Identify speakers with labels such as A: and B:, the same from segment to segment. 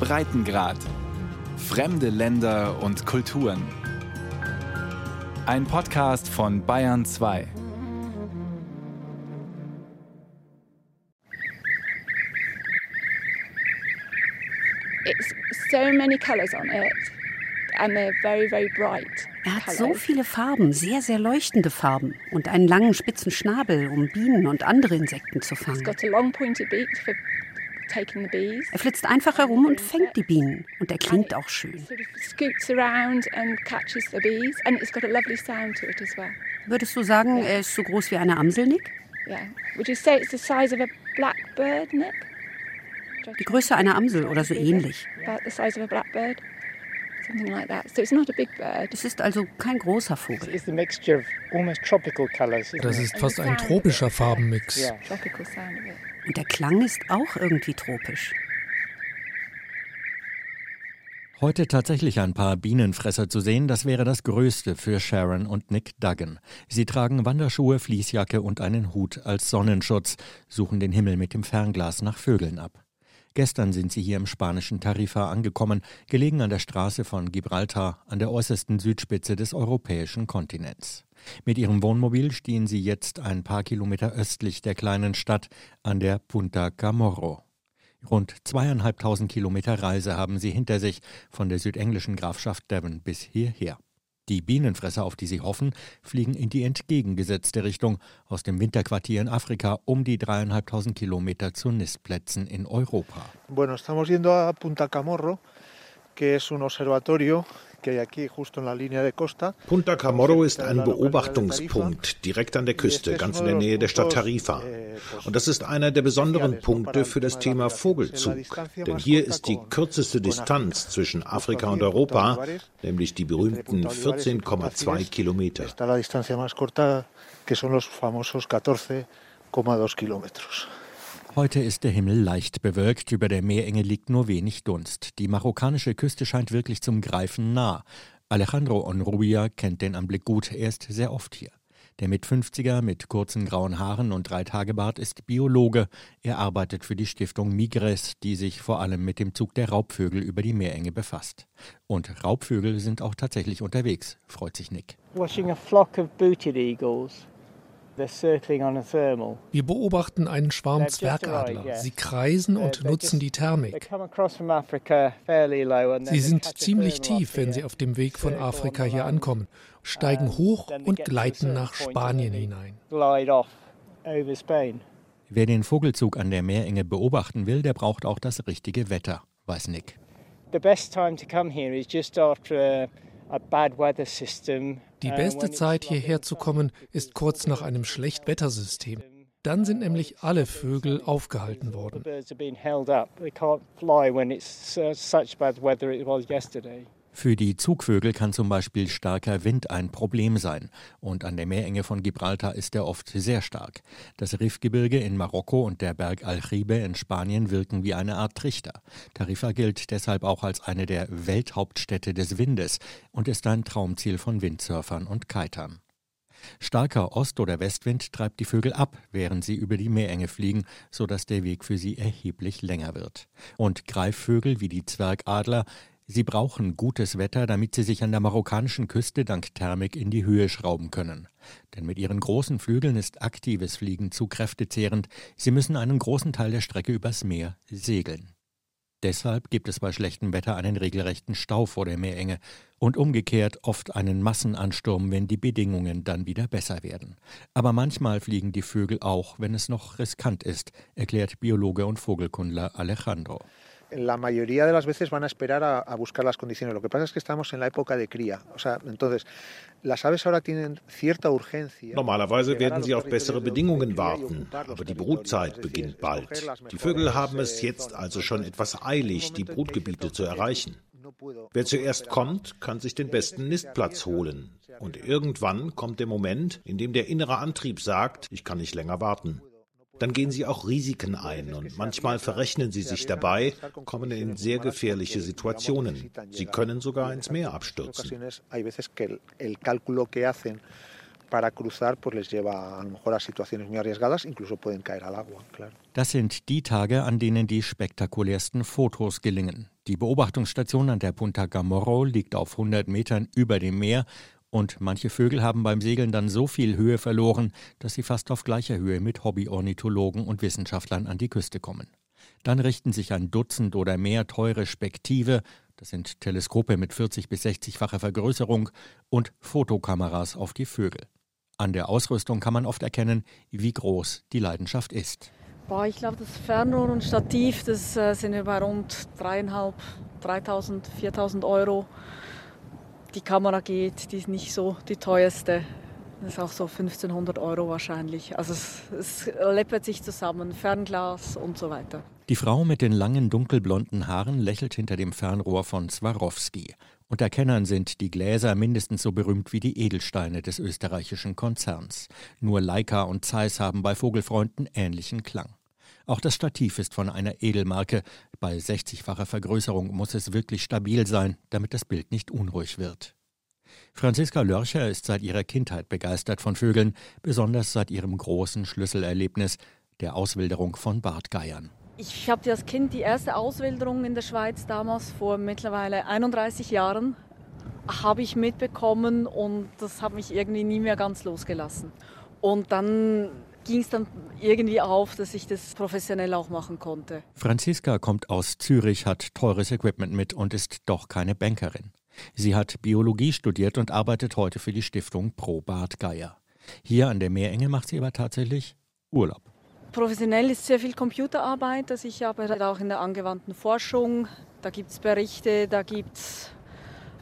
A: Breitengrad. Fremde Länder und Kulturen. Ein Podcast von Bayern 2.
B: It's so many colors on it and they're very very bright.
C: Er hat so viele Farben, sehr, sehr leuchtende Farben und einen langen spitzen Schnabel, um Bienen und andere Insekten zu fangen. Er flitzt einfach herum und fängt die Bienen. Und er klingt auch schön. Würdest du sagen, er ist so groß wie eine Amsel, Nick? Die Größe einer Amsel oder so ähnlich. Es ist also kein großer Vogel.
D: Das ist fast ein tropischer Farbenmix.
C: Und der Klang ist auch irgendwie tropisch.
E: Heute tatsächlich ein paar Bienenfresser zu sehen, das wäre das Größte für Sharon und Nick Duggan. Sie tragen Wanderschuhe, Fließjacke und einen Hut als Sonnenschutz, suchen den Himmel mit dem Fernglas nach Vögeln ab. Gestern sind sie hier im spanischen Tarifa angekommen, gelegen an der Straße von Gibraltar an der äußersten Südspitze des europäischen Kontinents. Mit ihrem Wohnmobil stehen sie jetzt ein paar Kilometer östlich der kleinen Stadt an der Punta Camorro. Rund zweieinhalbtausend Kilometer Reise haben sie hinter sich von der südenglischen Grafschaft Devon bis hierher. Die Bienenfresser, auf die sie hoffen, fliegen in die entgegengesetzte Richtung aus dem Winterquartier in Afrika um die dreieinhalbtausend Kilometer zu Nistplätzen in Europa.
F: Bueno, estamos yendo a Punta Camorro, que es un observatorio
G: Punta Camorro ist ein Beobachtungspunkt direkt an der Küste, ganz in der Nähe der Stadt Tarifa.
F: Eh,
G: Und das ist einer der besonderen Punkte für das Thema Vogelzug. Denn hier ist die kürzeste Distanz zwischen Afrika und Europa, nämlich die berühmten 14,2 Kilometer.
E: Heute ist der Himmel leicht bewölkt, über der Meerenge liegt nur wenig Dunst. Die marokkanische Küste scheint wirklich zum Greifen nah. Alejandro Onrubia kennt den Anblick gut, er ist sehr oft hier. Der mit 50er mit kurzen grauen Haaren und drei Tagebart ist Biologe. Er arbeitet für die Stiftung Migres, die sich vor allem mit dem Zug der Raubvögel über die Meerenge befasst. Und Raubvögel sind auch tatsächlich unterwegs, freut sich Nick.
H: Watching a flock of booted eagles
D: wir beobachten einen Schwarm Zwergadler. Sie kreisen und nutzen die Thermik. Sie sind ziemlich tief, wenn sie auf dem Weg von Afrika hier ankommen, steigen hoch und gleiten nach Spanien hinein.
E: Wer den Vogelzug an der Meerenge beobachten will, der braucht auch das richtige Wetter, weiß Nick.
H: The best time to come here is just after a bad weather system
D: die beste Zeit, hierher zu kommen, ist kurz nach einem Schlechtwettersystem. Dann sind nämlich alle Vögel aufgehalten worden.
E: Für die Zugvögel kann zum Beispiel starker Wind ein Problem sein. Und an der Meerenge von Gibraltar ist er oft sehr stark. Das Rifgebirge in Marokko und der Berg Aljibe in Spanien wirken wie eine Art Trichter. Tarifa gilt deshalb auch als eine der Welthauptstädte des Windes und ist ein Traumziel von Windsurfern und Kitern. Starker Ost- oder Westwind treibt die Vögel ab, während sie über die Meerenge fliegen, sodass der Weg für sie erheblich länger wird. Und Greifvögel wie die Zwergadler Sie brauchen gutes Wetter, damit sie sich an der marokkanischen Küste dank Thermik in die Höhe schrauben können. Denn mit ihren großen Flügeln ist aktives Fliegen zu kräftezehrend. Sie müssen einen großen Teil der Strecke übers Meer segeln. Deshalb gibt es bei schlechtem Wetter einen regelrechten Stau vor der Meerenge und umgekehrt oft einen Massenansturm, wenn die Bedingungen dann wieder besser werden. Aber manchmal fliegen die Vögel auch, wenn es noch riskant ist, erklärt Biologe und Vogelkundler Alejandro.
F: La mayoría de las veces van a esperar a, a, buscar las condiciones. Lo que pasa es que estamos en la época de cría. O sea, entonces, las aves ahora tienen cierta urgencia.
G: Normalerweise werden sie auf bessere Bedingungen warten, aber die Brutzeit beginnt bald. Die Vögel haben es jetzt also schon etwas eilig, die Brutgebiete zu erreichen. Wer zuerst kommt, kann sich den besten Nistplatz holen. Und irgendwann kommt der Moment, in dem der innere Antrieb sagt, ich kann nicht länger warten. Dann gehen sie auch Risiken ein und manchmal verrechnen sie sich dabei, kommen in sehr gefährliche Situationen. Sie können sogar ins Meer abstürzen.
E: Das sind die Tage, an denen die spektakulärsten Fotos gelingen. Die Beobachtungsstation an der Punta Gamorro liegt auf 100 Metern über dem Meer und manche Vögel haben beim Segeln dann so viel Höhe verloren, dass sie fast auf gleicher Höhe mit Hobbyornithologen und Wissenschaftlern an die Küste kommen. Dann richten sich ein Dutzend oder mehr teure Spektive, das sind Teleskope mit 40 bis 60-facher Vergrößerung, und Fotokameras auf die Vögel. An der Ausrüstung kann man oft erkennen, wie groß die Leidenschaft ist.
I: Boah, ich glaube, das Fernrohr und Stativ, das äh, sind über rund dreieinhalb, 3.000, 4.000 Euro. Die Kamera geht, die ist nicht so die teuerste. Das ist auch so 1500 Euro wahrscheinlich. Also es, es läppert sich zusammen, Fernglas und so weiter.
E: Die Frau mit den langen dunkelblonden Haaren lächelt hinter dem Fernrohr von Swarovski. Unter Kennern sind die Gläser mindestens so berühmt wie die Edelsteine des österreichischen Konzerns. Nur Leica und Zeiss haben bei Vogelfreunden ähnlichen Klang. Auch das Stativ ist von einer Edelmarke. Bei 60-facher Vergrößerung muss es wirklich stabil sein, damit das Bild nicht unruhig wird. Franziska Lörcher ist seit ihrer Kindheit begeistert von Vögeln, besonders seit ihrem großen Schlüsselerlebnis, der Auswilderung von Bartgeiern.
I: Ich habe als Kind die erste Auswilderung in der Schweiz damals vor mittlerweile 31 Jahren habe ich mitbekommen und das hat mich irgendwie nie mehr ganz losgelassen. Und dann ging es dann irgendwie auf, dass ich das professionell auch machen konnte.
E: Franziska kommt aus Zürich, hat teures Equipment mit und ist doch keine Bankerin. Sie hat Biologie studiert und arbeitet heute für die Stiftung Pro Bad Geier. Hier an der Meerenge macht sie aber tatsächlich Urlaub.
I: Professionell ist sehr viel Computerarbeit. Also ich arbeite auch in der angewandten Forschung. Da gibt es Berichte, da gibt es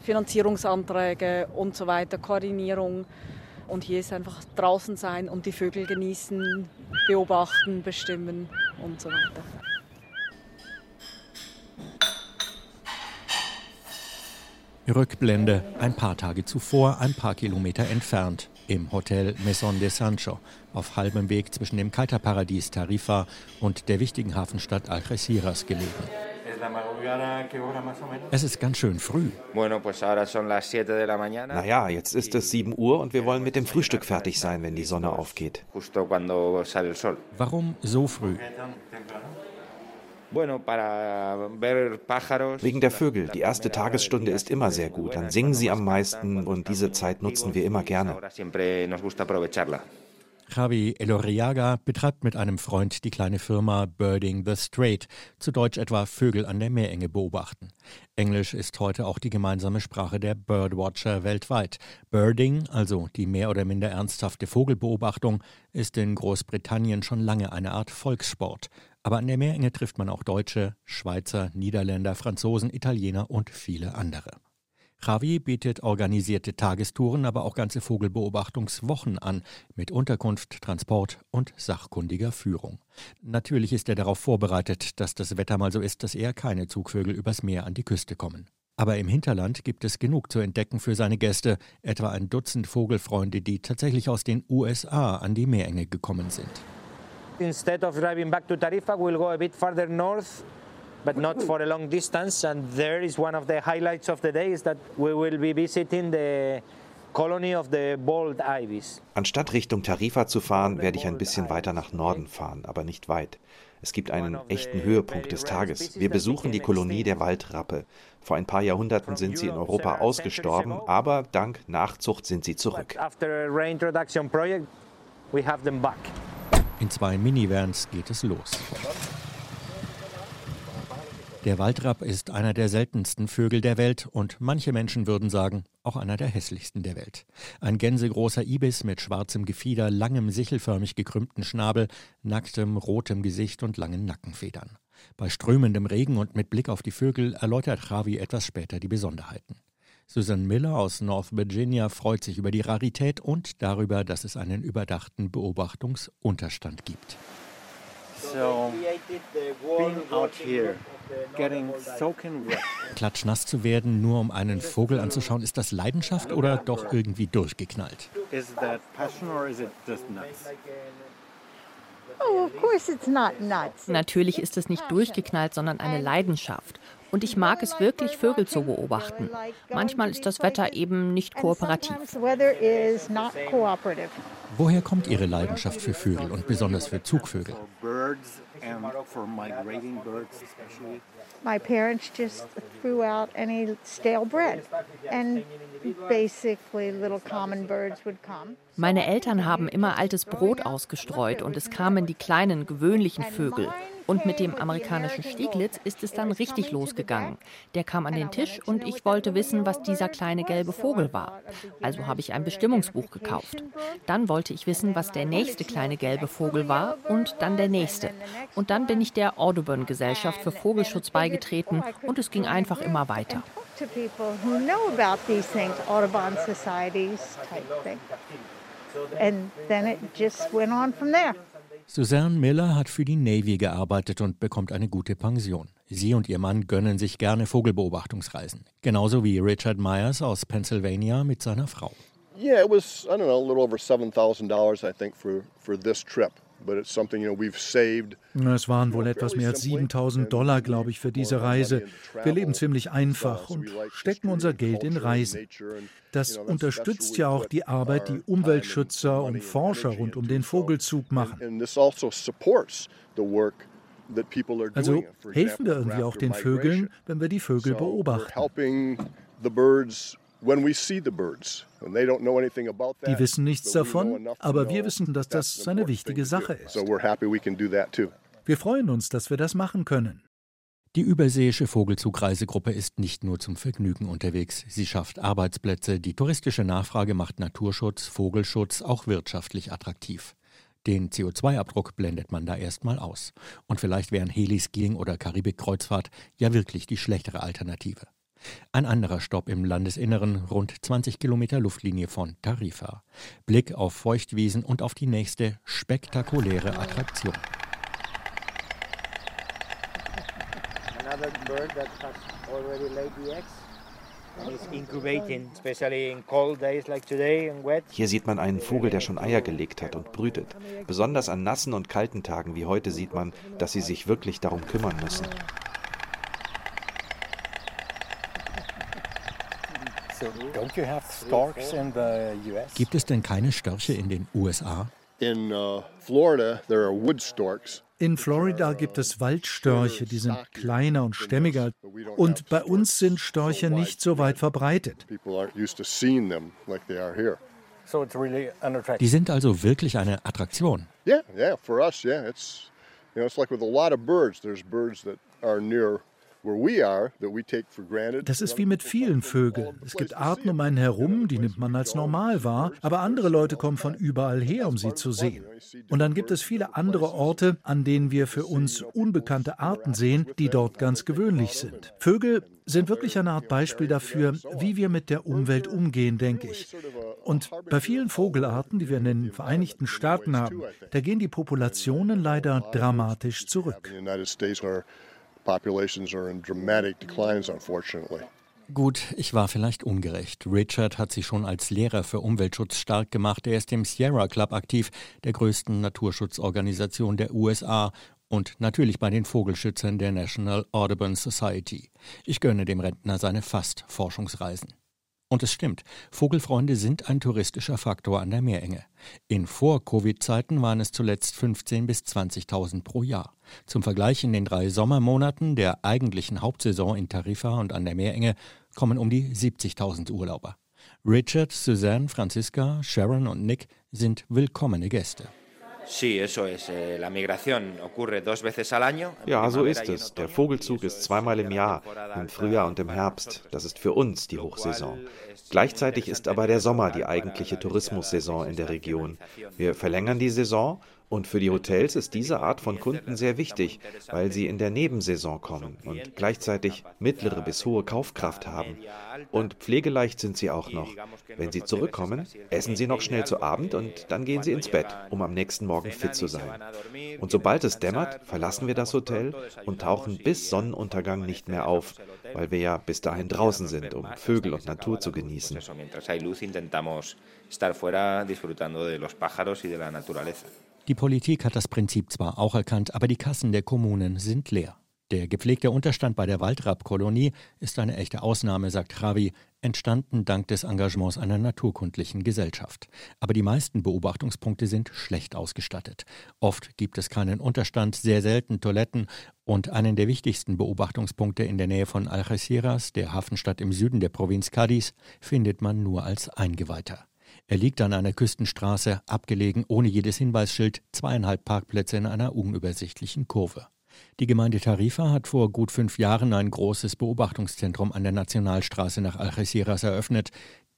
I: Finanzierungsanträge und so weiter, Koordinierung. Und hier ist einfach draußen sein und die Vögel genießen, beobachten, bestimmen und so weiter.
E: Rückblende ein paar Tage zuvor, ein paar Kilometer entfernt, im Hotel Maison de Sancho, auf halbem Weg zwischen dem Kiterparadies Tarifa und der wichtigen Hafenstadt Algeciras gelegen. Es ist ganz schön früh.
J: Naja, jetzt ist es 7 Uhr und wir wollen mit dem Frühstück fertig sein, wenn die Sonne aufgeht.
E: Warum so früh?
J: Wegen der Vögel. Die erste Tagesstunde ist immer sehr gut. Dann singen sie am meisten und diese Zeit nutzen wir immer gerne.
E: Javi Elorriaga betreibt mit einem Freund die kleine Firma Birding the Strait, zu Deutsch etwa Vögel an der Meerenge beobachten. Englisch ist heute auch die gemeinsame Sprache der Birdwatcher weltweit. Birding, also die mehr oder minder ernsthafte Vogelbeobachtung, ist in Großbritannien schon lange eine Art Volkssport. Aber an der Meerenge trifft man auch Deutsche, Schweizer, Niederländer, Franzosen, Italiener und viele andere. Javi bietet organisierte Tagestouren, aber auch ganze Vogelbeobachtungswochen an, mit Unterkunft, Transport und sachkundiger Führung. Natürlich ist er darauf vorbereitet, dass das Wetter mal so ist, dass eher keine Zugvögel übers Meer an die Küste kommen. Aber im Hinterland gibt es genug zu entdecken für seine Gäste, etwa ein Dutzend Vogelfreunde, die tatsächlich aus den USA an die Meerenge gekommen sind.
K: Instead of driving back to Tarifa, we'll go a bit further north, but not for a long distance. And there is one of the highlights of the day is that we will be visiting the colony of the bald ibis.
J: Anstatt Richtung Tarifa zu fahren, werde ich ein bisschen weiter nach Norden fahren, aber nicht weit. Es gibt einen echten Höhepunkt des Tages. Wir besuchen die Kolonie der Waldrappe. Vor ein paar Jahrhunderten sind sie in Europa ausgestorben, aber dank Nachzucht sind sie zurück.
E: In zwei Minivans geht es los. Der Waldrapp ist einer der seltensten Vögel der Welt und manche Menschen würden sagen, auch einer der hässlichsten der Welt. Ein gänsegroßer Ibis mit schwarzem Gefieder, langem sichelförmig gekrümmten Schnabel, nacktem rotem Gesicht und langen Nackenfedern. Bei strömendem Regen und mit Blick auf die Vögel erläutert Javi etwas später die Besonderheiten. Susan Miller aus North Virginia freut sich über die Rarität und darüber, dass es einen überdachten Beobachtungsunterstand gibt. So, being out here, getting soaking wet. Klatschnass zu werden, nur um einen Vogel anzuschauen, ist das Leidenschaft oder doch irgendwie durchgeknallt? Is that passion or is it just nuts?
L: Oh,
M: Natürlich ist es nicht durchgeknallt, sondern eine Leidenschaft. Und ich mag es wirklich, Vögel zu beobachten. Manchmal ist das Wetter eben nicht kooperativ.
E: Woher kommt Ihre Leidenschaft für Vögel und besonders für Zugvögel?
L: My parents just threw out any stale bread and
M: Meine Eltern haben immer altes Brot ausgestreut und es kamen die kleinen gewöhnlichen Vögel. Und mit dem amerikanischen Stieglitz ist es dann richtig losgegangen. Der kam an den Tisch und ich wollte wissen, was dieser kleine gelbe Vogel war. Also habe ich ein Bestimmungsbuch gekauft. Dann wollte ich wissen, was der nächste kleine gelbe Vogel war und dann der nächste. Und dann bin ich der Audubon Gesellschaft für Vogelschutz beigetreten und es ging einfach immer weiter.
L: And then it just went on from there.
E: Suzanne Miller hat für die Navy gearbeitet und bekommt eine gute Pension. Sie und ihr Mann gönnen sich gerne Vogelbeobachtungsreisen. Genauso wie Richard Myers aus Pennsylvania mit seiner Frau.
N: Yeah, it was, I don't know, a little over $7,000, I think, for, for this trip.
O: Es waren wohl etwas mehr als 7000 Dollar, glaube ich, für diese Reise. Wir leben ziemlich einfach und stecken unser Geld in Reisen. Das unterstützt ja auch die Arbeit, die Umweltschützer und Forscher rund um den Vogelzug machen. Also also helfen wir irgendwie auch den Vögeln, wenn wir die Vögel beobachten. Die wissen nichts davon, aber wir wissen, dass das eine wichtige Sache ist. Wir freuen uns, dass wir das machen können.
E: Die überseeische Vogelzugreisegruppe ist nicht nur zum Vergnügen unterwegs. Sie schafft Arbeitsplätze. Die touristische Nachfrage macht Naturschutz, Vogelschutz auch wirtschaftlich attraktiv. Den CO2-Abdruck blendet man da erstmal aus. Und vielleicht wären Heliskiing oder Karibik-Kreuzfahrt ja wirklich die schlechtere Alternative. Ein anderer Stopp im Landesinneren, rund 20 Kilometer Luftlinie von Tarifa. Blick auf Feuchtwiesen und auf die nächste spektakuläre Attraktion.
J: Hier sieht man einen Vogel, der schon Eier gelegt hat und brütet. Besonders an nassen und kalten Tagen wie heute sieht man, dass sie sich wirklich darum kümmern müssen.
E: Gibt es denn keine Störche in den USA?
N: In uh, Florida there are wood storks.
O: In Florida gibt es Waldstörche, die sind kleiner und stämmiger. Und bei uns sind Störche nicht so weit verbreitet.
E: Die sind also wirklich eine Attraktion.
N: Yeah, yeah, for us, yeah. It's you know, it's like with a lot of birds. There's birds that are near
O: das ist wie mit vielen Vögeln. Es gibt Arten um einen herum, die nimmt man als normal wahr, aber andere Leute kommen von überall her, um sie zu sehen. Und dann gibt es viele andere Orte, an denen wir für uns unbekannte Arten sehen, die dort ganz gewöhnlich sind. Vögel sind wirklich eine Art Beispiel dafür, wie wir mit der Umwelt umgehen, denke ich. Und bei vielen Vogelarten, die wir in den Vereinigten Staaten haben, da gehen die Populationen leider dramatisch zurück
N: populations are in dramatic declines, unfortunately.
E: Gut, ich war vielleicht ungerecht. Richard hat sich schon als Lehrer für Umweltschutz stark gemacht. Er ist im Sierra Club aktiv, der größten Naturschutzorganisation der USA und natürlich bei den Vogelschützern der National Audubon Society. Ich gönne dem Rentner seine Fast-Forschungsreisen. Und es stimmt, Vogelfreunde sind ein touristischer Faktor an der Meerenge. In Vor-Covid-Zeiten waren es zuletzt 15.000 bis 20.000 pro Jahr. Zum Vergleich in den drei Sommermonaten der eigentlichen Hauptsaison in Tarifa und an der Meerenge kommen um die 70.000 Urlauber. Richard, Suzanne, Franziska, Sharon und Nick sind willkommene Gäste.
J: Eh, ja, so ist es. Der Vogelzug ist zweimal im Jahr, im Frühjahr und im Herbst. Das ist für uns die Hochsaison. Gleichzeitig ist aber der Sommer die eigentliche Tourismussaison in der Region. Wir verlängern die Saison und für die Hotels ist diese Art von Kunden sehr wichtig, weil sie in der Nebensaison kommen und gleichzeitig mittlere bis hohe Kaufkraft haben. Und pflegeleicht sind sie auch noch. Wenn sie zurückkommen, essen sie noch schnell zu Abend und dann gehen sie ins Bett, um am nächsten Morgen fit zu sein. Und sobald es dämmert, verlassen wir das Hotel und tauchen bis Sonnenuntergang nicht mehr auf, weil wir ja bis dahin draußen sind, um Vögel und Natur zu genießen. estar fuera disfrutando de los pájaros y de la naturaleza.
E: Die Politik hat das Prinzip zwar auch erkannt, aber die Kassen der Kommunen sind leer. Der gepflegte Unterstand bei der Waldrappkolonie ist eine echte Ausnahme, sagt Javi, entstanden dank des Engagements einer naturkundlichen Gesellschaft. Aber die meisten Beobachtungspunkte sind schlecht ausgestattet. Oft gibt es keinen Unterstand, sehr selten Toiletten und einen der wichtigsten Beobachtungspunkte in der Nähe von Algeciras, der Hafenstadt im Süden der Provinz Cádiz, findet man nur als Eingeweihter. Er liegt an einer Küstenstraße, abgelegen, ohne jedes Hinweisschild, zweieinhalb Parkplätze in einer unübersichtlichen Kurve. Die Gemeinde Tarifa hat vor gut fünf Jahren ein großes Beobachtungszentrum an der Nationalstraße nach Algeciras eröffnet.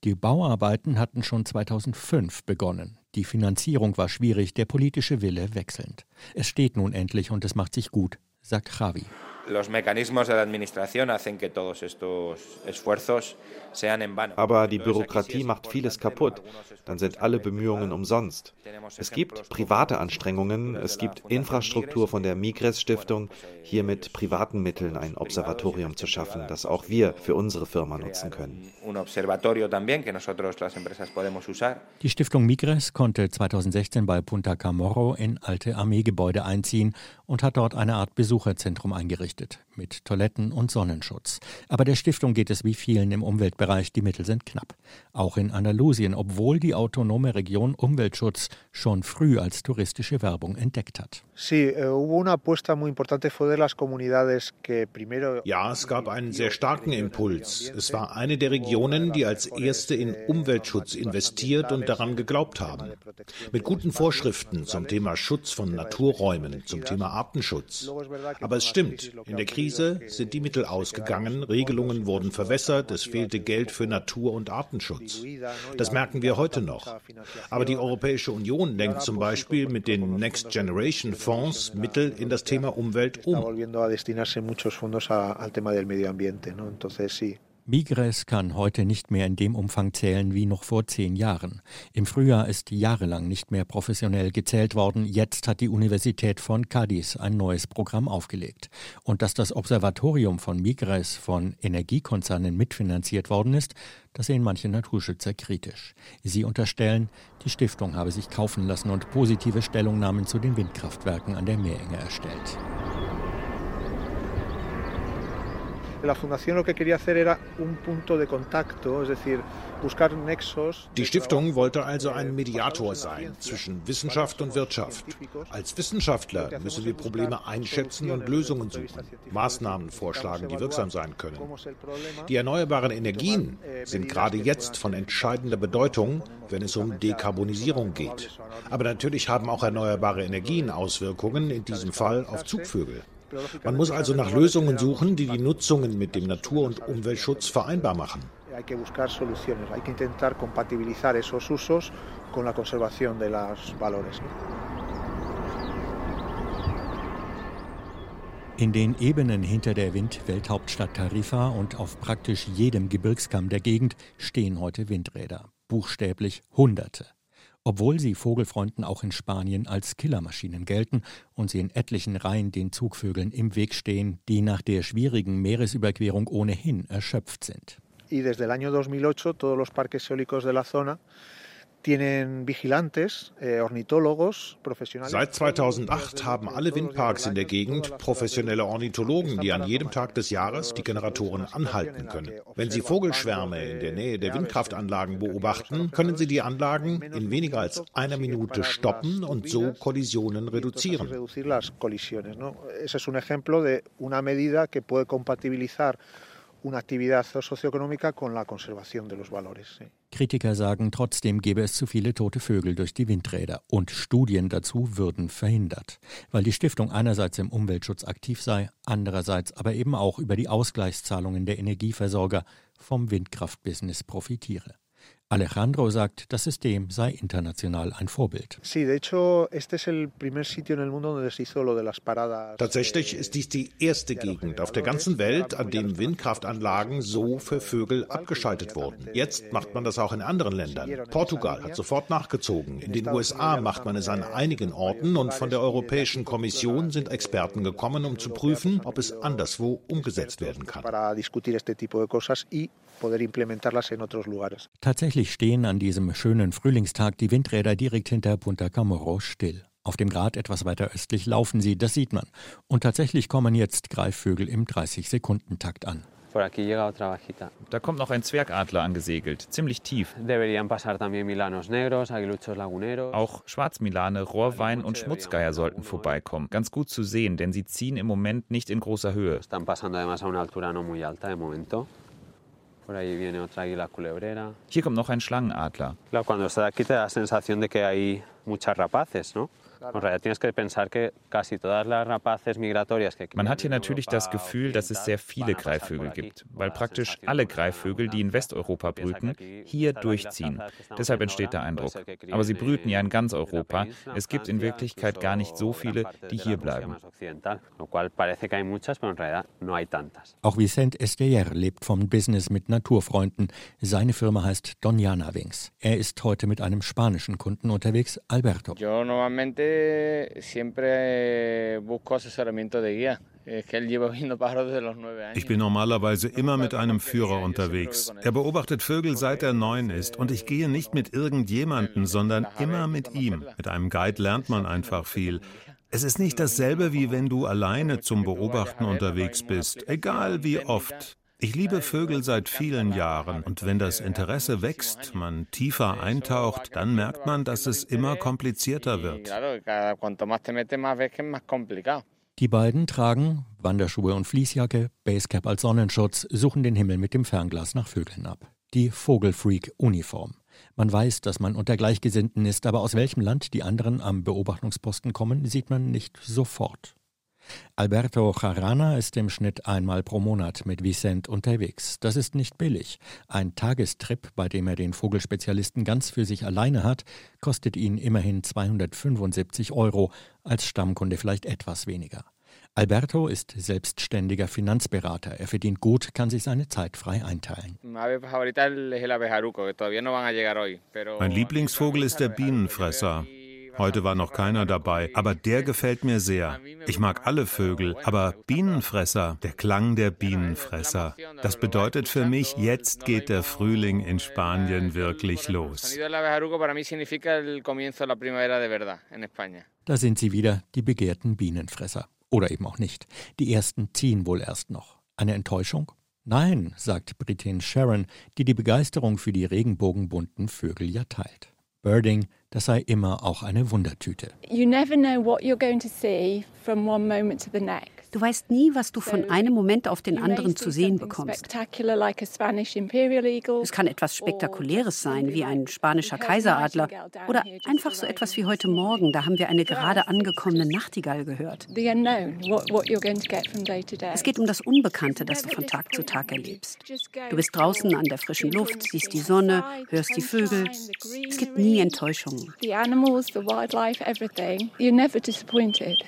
E: Die Bauarbeiten hatten schon 2005 begonnen. Die Finanzierung war schwierig, der politische Wille wechselnd. Es steht nun endlich und es macht sich gut, sagt Javi
J: los mecanismos de la administración hacen que todos estos esfuerzos sean en vano. Aber die Bürokratie macht vieles kaputt. Dann sind alle Bemühungen umsonst. Es gibt private Anstrengungen, es gibt Infrastruktur von der Migres Stiftung, hier mit privaten Mitteln ein Observatorium zu schaffen, das auch wir für unsere Firma nutzen können.
E: Die Stiftung Migres konnte 2016 bei Punta Camorro in alte Armeegebäude einziehen und hat dort eine Art Besucherzentrum eingerichtet, mit Toiletten und Sonnenschutz. Aber der Stiftung geht es wie vielen im Umweltbereich, die Mittel sind knapp. Auch in Andalusien, obwohl die autonome Region Umweltschutz schon früh als touristische Werbung entdeckt hat.
F: Eh,
G: ja, es gab einen sehr starken Impuls. Es war eine der Regionen, die als erste in Umweltschutz investiert und daran geglaubt haben. Mit guten Vorschriften zum Thema Schutz von Naturräumen, zum Thema Artenschutz. Aber es stimmt, in der Krise sind die Mittel ausgegangen, Regelungen wurden verwässert, es fehlte Geld für Natur- und Artenschutz. Das merken wir heute noch. Aber die Europäische Union lenkt zum Beispiel mit den Next Generation Fonds Mittel in das Thema Umwelt um.
E: Migres kann heute nicht mehr in dem Umfang zählen wie noch vor zehn Jahren. Im Frühjahr ist jahrelang nicht mehr professionell gezählt worden. Jetzt hat die Universität von Cadiz ein neues Programm aufgelegt. Und dass das Observatorium von Migres von Energiekonzernen mitfinanziert worden ist, das sehen manche Naturschützer kritisch. Sie unterstellen, die Stiftung habe sich kaufen lassen und positive Stellungnahmen zu den Windkraftwerken an der Meerenge erstellt.
G: Die Stiftung wollte also ein Mediator sein zwischen Wissenschaft und Wirtschaft. Als Wissenschaftler müssen wir Probleme einschätzen und Lösungen suchen, Maßnahmen vorschlagen, die wirksam sein können. Die erneuerbaren Energien sind gerade jetzt von entscheidender Bedeutung, wenn es um Dekarbonisierung geht. Aber natürlich haben auch erneuerbare Energien Auswirkungen, in diesem Fall auf Zugvögel. Man muss also nach Lösungen suchen, die die Nutzungen mit dem Natur- und Umweltschutz vereinbar machen.
E: In den Ebenen hinter der Windwelthauptstadt Tarifa und auf praktisch jedem Gebirgskamm der Gegend stehen heute Windräder. Buchstäblich Hunderte obwohl sie Vogelfreunden auch in Spanien als Killermaschinen gelten und sie in etlichen Reihen den Zugvögeln im Weg stehen, die nach der schwierigen Meeresüberquerung ohnehin erschöpft sind.
F: Y desde el año 2008 todos los parques eólicos de la zona
G: Eh, Seit 2008 haben alle Windparks in der Gegend professionelle Ornithologen, die an jedem Tag des Jahres die Generatoren anhalten können. Wenn sie Vogelschwärme in der Nähe der Windkraftanlagen beobachten, können sie die Anlagen in weniger als einer Minute stoppen und so Kollisionen reduzieren.
F: Ese es un ejemplo de una medida que puede compatibilizar una actividad socioeconómica con la conservación de los valores. Sí.
E: Kritiker sagen, trotzdem gäbe es zu viele tote Vögel durch die Windräder und Studien dazu würden verhindert, weil die Stiftung einerseits im Umweltschutz aktiv sei, andererseits aber eben auch über die Ausgleichszahlungen der Energieversorger vom Windkraftbusiness profitiere. Alejandro sagt, das System sei international ein Vorbild.
G: Tatsächlich ist dies die erste Gegend auf der ganzen Welt, an dem Windkraftanlagen so für Vögel abgeschaltet wurden. Jetzt macht man das auch in anderen Ländern. Portugal hat sofort nachgezogen. In den USA macht man es an einigen Orten und von der Europäischen Kommission sind Experten gekommen, um zu prüfen, ob es anderswo umgesetzt werden kann
F: poder
E: Tatsächlich stehen an diesem schönen Frühlingstag die Windräder direkt hinter Punta Camorro still. Auf dem Grat etwas weiter östlich laufen sie, das sieht man. Und tatsächlich kommen jetzt Greifvögel im 30-Sekunden-Takt an.
P: Da kommt noch ein Zwergadler angesegelt, ziemlich tief. Auch Schwarzmilane, Rohrwein und Schmutzgeier sollten vorbeikommen. Ganz gut zu sehen, denn sie ziehen im Moment nicht in großer Höhe. Hier kommt noch ein Schlangenadler. Man hat hier natürlich das Gefühl, dass es sehr viele Greifvögel gibt, weil praktisch alle Greifvögel, die in Westeuropa brüten, hier durchziehen. Deshalb entsteht der Eindruck. Aber sie brüten ja in ganz Europa. Es gibt in Wirklichkeit gar nicht so viele, die hier bleiben.
E: Auch Vicente Esteller lebt vom Business mit Naturfreunden. Seine Firma heißt Doniana Wings. Er ist heute mit einem spanischen Kunden unterwegs, Alberto.
Q: Yo normalmente siempre busco asesoramiento de guía.
R: Ich bin normalerweise immer mit einem Führer unterwegs. Er beobachtet Vögel seit er neun ist und ich gehe nicht mit irgendjemandem, sondern immer mit ihm. Mit einem Guide lernt man einfach viel. Es ist nicht dasselbe, wie wenn du alleine zum Beobachten unterwegs bist, egal wie oft. Ich liebe Vögel seit vielen Jahren und wenn das Interesse wächst, man tiefer eintaucht, dann merkt man, dass es immer komplizierter wird.
E: Die beiden tragen Wanderschuhe und Fließjacke, Basecap als Sonnenschutz, suchen den Himmel mit dem Fernglas nach Vögeln ab. Die Vogelfreak-Uniform. Man weiß, dass man unter Gleichgesinnten ist, aber aus welchem Land die anderen am Beobachtungsposten kommen, sieht man nicht sofort. Alberto Charana ist im Schnitt einmal pro Monat mit Vicent unterwegs. Das ist nicht billig. Ein Tagestrip, bei dem er den Vogelspezialisten ganz für sich alleine hat, kostet ihn immerhin 275 Euro, als Stammkunde vielleicht etwas weniger. Alberto ist selbstständiger Finanzberater. Er verdient gut, kann sich seine Zeit frei einteilen.
R: Mein Lieblingsvogel ist der Bienenfresser. Heute war noch keiner dabei, aber der gefällt mir sehr. Ich mag alle Vögel, aber Bienenfresser, der Klang der Bienenfresser, das bedeutet für mich, jetzt geht der Frühling in Spanien wirklich los.
E: Da sind sie wieder, die begehrten Bienenfresser. Oder eben auch nicht. Die ersten ziehen wohl erst noch. Eine Enttäuschung? Nein, sagt Britin Sharon, die die Begeisterung für die regenbogenbunten Vögel ja teilt. Birding, das sei immer auch eine Wundertüte.
B: You never know what you're going to see from one moment to the next.
C: Du weißt nie, was du von einem Moment auf den anderen zu sehen bekommst. Es kann etwas Spektakuläres sein, wie ein spanischer Kaiseradler. Oder einfach so etwas wie heute Morgen. Da haben wir eine gerade angekommene Nachtigall gehört. Es geht um das Unbekannte, das du von Tag zu Tag erlebst. Du bist draußen an der frischen Luft, siehst die Sonne, hörst die Vögel. Es gibt nie Enttäuschungen.
B: The animals, the wildlife, everything. You're never disappointed.